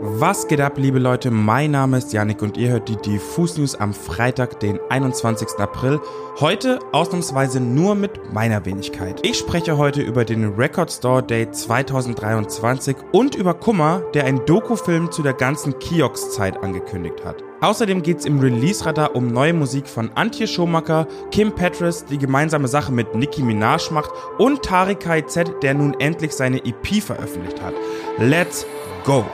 Was geht ab, liebe Leute? Mein Name ist Yannick und ihr hört die Diffus News am Freitag, den 21. April. Heute ausnahmsweise nur mit meiner Wenigkeit. Ich spreche heute über den Record Store Day 2023 und über Kummer, der ein Dokufilm zu der ganzen Kiox-Zeit angekündigt hat. Außerdem geht's im Release-Radar um neue Musik von Antje Schomacker, Kim Petras, die gemeinsame Sache mit Nicki Minaj macht und Tariq KZ, der nun endlich seine EP veröffentlicht hat. Let's go!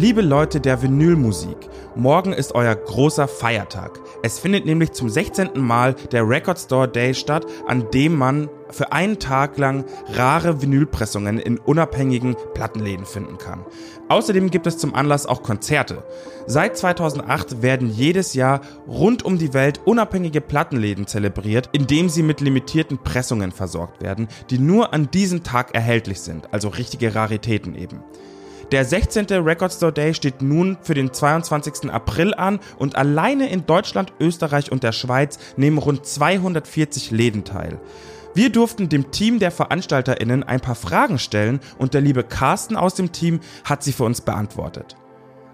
Liebe Leute der Vinylmusik, morgen ist euer großer Feiertag. Es findet nämlich zum 16. Mal der Record Store Day statt, an dem man für einen Tag lang rare Vinylpressungen in unabhängigen Plattenläden finden kann. Außerdem gibt es zum Anlass auch Konzerte. Seit 2008 werden jedes Jahr rund um die Welt unabhängige Plattenläden zelebriert, indem sie mit limitierten Pressungen versorgt werden, die nur an diesem Tag erhältlich sind, also richtige Raritäten eben. Der 16. Record Store Day steht nun für den 22. April an und alleine in Deutschland, Österreich und der Schweiz nehmen rund 240 Läden teil. Wir durften dem Team der VeranstalterInnen ein paar Fragen stellen und der liebe Carsten aus dem Team hat sie für uns beantwortet.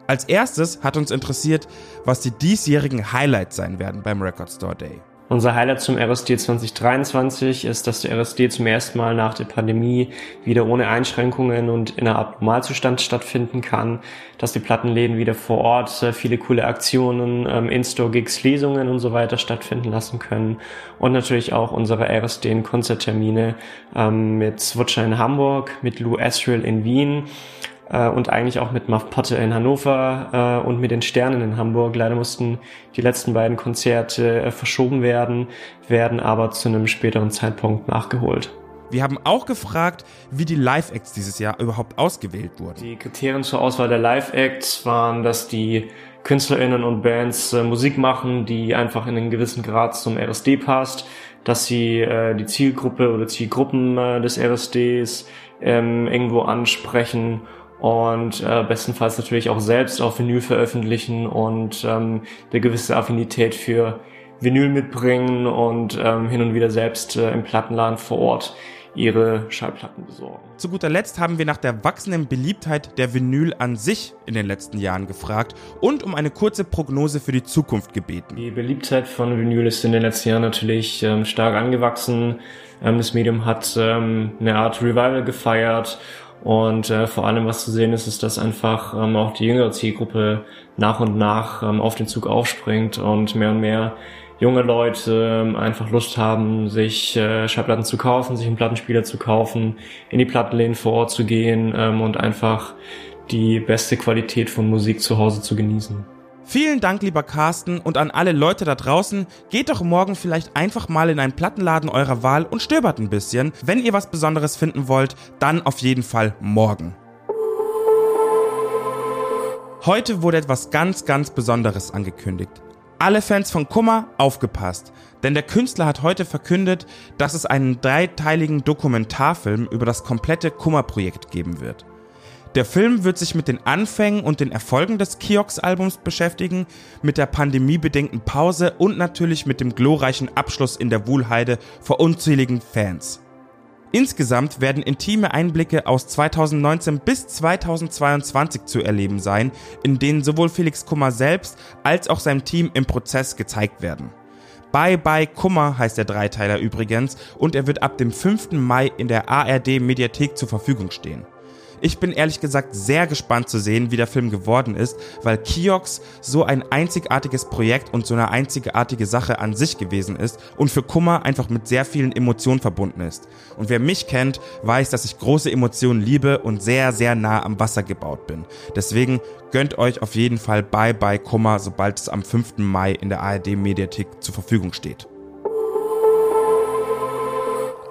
Als erstes hat uns interessiert, was die diesjährigen Highlights sein werden beim Record Store Day. Unser Highlight zum RSD 2023 ist, dass der RSD zum ersten Mal nach der Pandemie wieder ohne Einschränkungen und in einer Art Normalzustand stattfinden kann, dass die Plattenläden wieder vor Ort äh, viele coole Aktionen, ähm, In-Store-Gigs, Lesungen und so weiter stattfinden lassen können. Und natürlich auch unsere RSD Konzerttermine ähm, mit Switcher in Hamburg, mit Lou Asriel in Wien äh, und eigentlich auch mit Muff Potter in Hannover äh, und mit den Sternen in Hamburg. Leider mussten die letzten beiden Konzerte äh, verschoben werden, werden aber zu einem späteren Zeitpunkt nachgeholt. Wir haben auch gefragt, wie die Live-Acts dieses Jahr überhaupt ausgewählt wurden. Die Kriterien zur Auswahl der Live-Acts waren, dass die KünstlerInnen und Bands äh, Musik machen, die einfach in einen gewissen Grad zum RSD passt, dass sie äh, die Zielgruppe oder Zielgruppen äh, des RSDs ähm, irgendwo ansprechen und äh, bestenfalls natürlich auch selbst auf Vinyl veröffentlichen und ähm, eine gewisse Affinität für Vinyl mitbringen und ähm, hin und wieder selbst äh, im Plattenladen vor Ort ihre Schallplatten besorgen. Zu guter Letzt haben wir nach der wachsenden Beliebtheit der Vinyl an sich in den letzten Jahren gefragt und um eine kurze Prognose für die Zukunft gebeten. Die Beliebtheit von Vinyl ist in den letzten Jahren natürlich ähm, stark angewachsen. Ähm, das Medium hat ähm, eine Art Revival gefeiert und äh, vor allem, was zu sehen ist, ist, dass einfach ähm, auch die jüngere Zielgruppe nach und nach ähm, auf den Zug aufspringt und mehr und mehr junge Leute ähm, einfach Lust haben, sich äh, Schallplatten zu kaufen, sich einen Plattenspieler zu kaufen, in die Plattenläden vor Ort zu gehen ähm, und einfach die beste Qualität von Musik zu Hause zu genießen. Vielen Dank, lieber Carsten, und an alle Leute da draußen. Geht doch morgen vielleicht einfach mal in einen Plattenladen eurer Wahl und stöbert ein bisschen. Wenn ihr was Besonderes finden wollt, dann auf jeden Fall morgen. Heute wurde etwas ganz, ganz Besonderes angekündigt. Alle Fans von Kummer aufgepasst, denn der Künstler hat heute verkündet, dass es einen dreiteiligen Dokumentarfilm über das komplette Kummer-Projekt geben wird. Der Film wird sich mit den Anfängen und den Erfolgen des Kiox-Albums beschäftigen, mit der pandemiebedingten Pause und natürlich mit dem glorreichen Abschluss in der Wuhlheide vor unzähligen Fans. Insgesamt werden intime Einblicke aus 2019 bis 2022 zu erleben sein, in denen sowohl Felix Kummer selbst als auch sein Team im Prozess gezeigt werden. Bye Bye Kummer heißt der Dreiteiler übrigens und er wird ab dem 5. Mai in der ARD Mediathek zur Verfügung stehen. Ich bin ehrlich gesagt sehr gespannt zu sehen, wie der Film geworden ist, weil Kiox so ein einzigartiges Projekt und so eine einzigartige Sache an sich gewesen ist und für Kummer einfach mit sehr vielen Emotionen verbunden ist. Und wer mich kennt, weiß, dass ich große Emotionen liebe und sehr, sehr nah am Wasser gebaut bin. Deswegen gönnt euch auf jeden Fall Bye Bye Kummer, sobald es am 5. Mai in der ARD Mediathek zur Verfügung steht.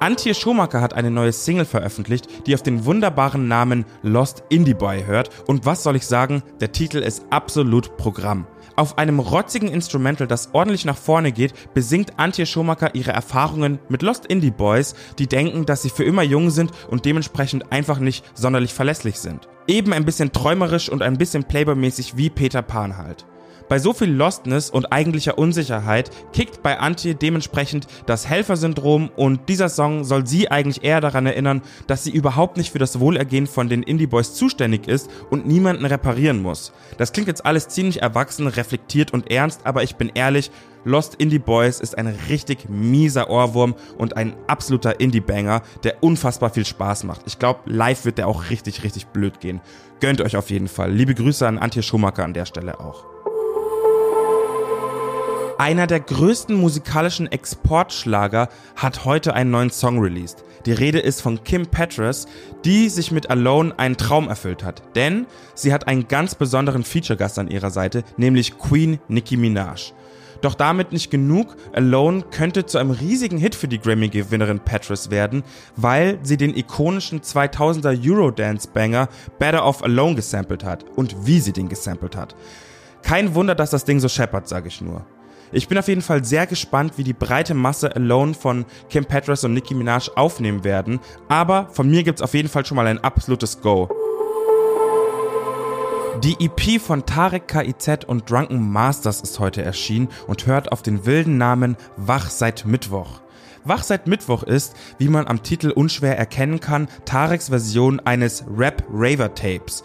Antje Schumacher hat eine neue Single veröffentlicht, die auf den wunderbaren Namen Lost Indie Boy hört. Und was soll ich sagen, der Titel ist absolut Programm. Auf einem rotzigen Instrumental, das ordentlich nach vorne geht, besingt Antje Schumacher ihre Erfahrungen mit Lost Indie Boys, die denken, dass sie für immer jung sind und dementsprechend einfach nicht sonderlich verlässlich sind. Eben ein bisschen träumerisch und ein bisschen Playboy-mäßig wie Peter Pan halt. Bei so viel Lostness und eigentlicher Unsicherheit kickt bei Antje dementsprechend das Helfersyndrom und dieser Song soll sie eigentlich eher daran erinnern, dass sie überhaupt nicht für das Wohlergehen von den Indie Boys zuständig ist und niemanden reparieren muss. Das klingt jetzt alles ziemlich erwachsen, reflektiert und ernst, aber ich bin ehrlich, Lost Indie Boys ist ein richtig mieser Ohrwurm und ein absoluter Indie-Banger, der unfassbar viel Spaß macht. Ich glaube, live wird der auch richtig, richtig blöd gehen. Gönnt euch auf jeden Fall. Liebe Grüße an Antje Schumacher an der Stelle auch. Einer der größten musikalischen Exportschlager hat heute einen neuen Song released. Die Rede ist von Kim Petras, die sich mit Alone einen Traum erfüllt hat. Denn sie hat einen ganz besonderen Feature-Gast an ihrer Seite, nämlich Queen Nicki Minaj. Doch damit nicht genug. Alone könnte zu einem riesigen Hit für die Grammy-Gewinnerin Petras werden, weil sie den ikonischen 2000er Eurodance-Banger Better Off Alone gesampelt hat. Und wie sie den gesampelt hat. Kein Wunder, dass das Ding so scheppert, sage ich nur. Ich bin auf jeden Fall sehr gespannt, wie die breite Masse Alone von Kim Petras und Nicki Minaj aufnehmen werden, aber von mir gibt's auf jeden Fall schon mal ein absolutes Go. Die EP von Tarek KIZ und Drunken Masters ist heute erschienen und hört auf den wilden Namen Wach seit Mittwoch. Wach seit Mittwoch ist, wie man am Titel unschwer erkennen kann, Tareks Version eines Rap-Raver-Tapes.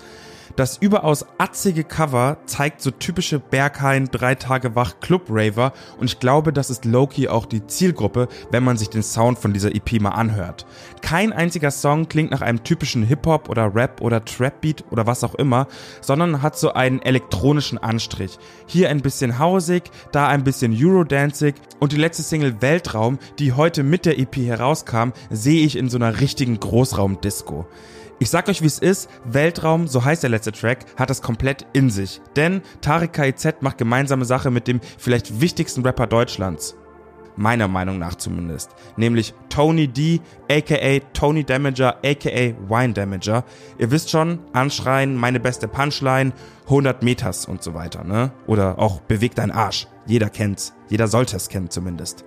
Das überaus atzige Cover zeigt so typische Berghain drei Tage wach Club Raver und ich glaube, das ist Loki auch die Zielgruppe, wenn man sich den Sound von dieser EP mal anhört. Kein einziger Song klingt nach einem typischen Hip-Hop oder Rap oder Trap-Beat oder was auch immer, sondern hat so einen elektronischen Anstrich. Hier ein bisschen hausig, da ein bisschen Eurodancing und die letzte Single Weltraum, die heute mit der EP herauskam, sehe ich in so einer richtigen Großraumdisco. Ich sag euch, wie es ist. Weltraum, so heißt der letzte Track, hat es komplett in sich. Denn Tarek KIZ macht gemeinsame Sache mit dem vielleicht wichtigsten Rapper Deutschlands. Meiner Meinung nach zumindest. Nämlich Tony D, aka Tony Damager, aka Wine Damager. Ihr wisst schon, anschreien, meine beste Punchline, 100 Meters und so weiter, ne? Oder auch bewegt dein Arsch. Jeder kennt's. Jeder sollte es kennen zumindest.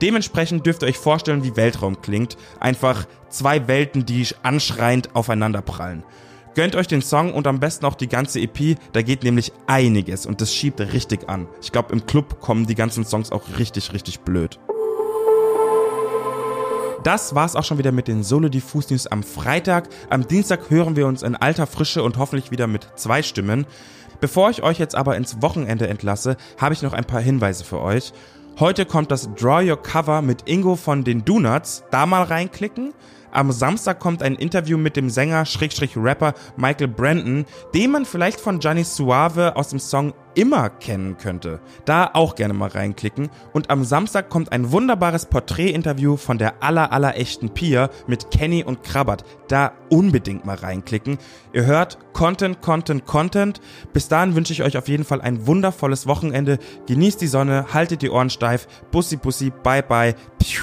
Dementsprechend dürft ihr euch vorstellen, wie Weltraum klingt. Einfach zwei Welten, die anschreiend aufeinander prallen. Gönnt euch den Song und am besten auch die ganze EP, da geht nämlich einiges und das schiebt richtig an. Ich glaube, im Club kommen die ganzen Songs auch richtig, richtig blöd. Das war's auch schon wieder mit den Solo Diffus News am Freitag. Am Dienstag hören wir uns in alter Frische und hoffentlich wieder mit zwei Stimmen. Bevor ich euch jetzt aber ins Wochenende entlasse, habe ich noch ein paar Hinweise für euch. Heute kommt das Draw Your Cover mit Ingo von den Donuts. Da mal reinklicken. Am Samstag kommt ein Interview mit dem Sänger Schrägstrich Rapper Michael Brandon, den man vielleicht von Gianni Suave aus dem Song immer kennen könnte. Da auch gerne mal reinklicken. Und am Samstag kommt ein wunderbares Porträtinterview von der aller aller echten Pia mit Kenny und Krabbert. Da unbedingt mal reinklicken. Ihr hört Content, Content, Content. Bis dahin wünsche ich euch auf jeden Fall ein wundervolles Wochenende. Genießt die Sonne, haltet die Ohren steif. Bussi, bussi, bye, bye. Piu.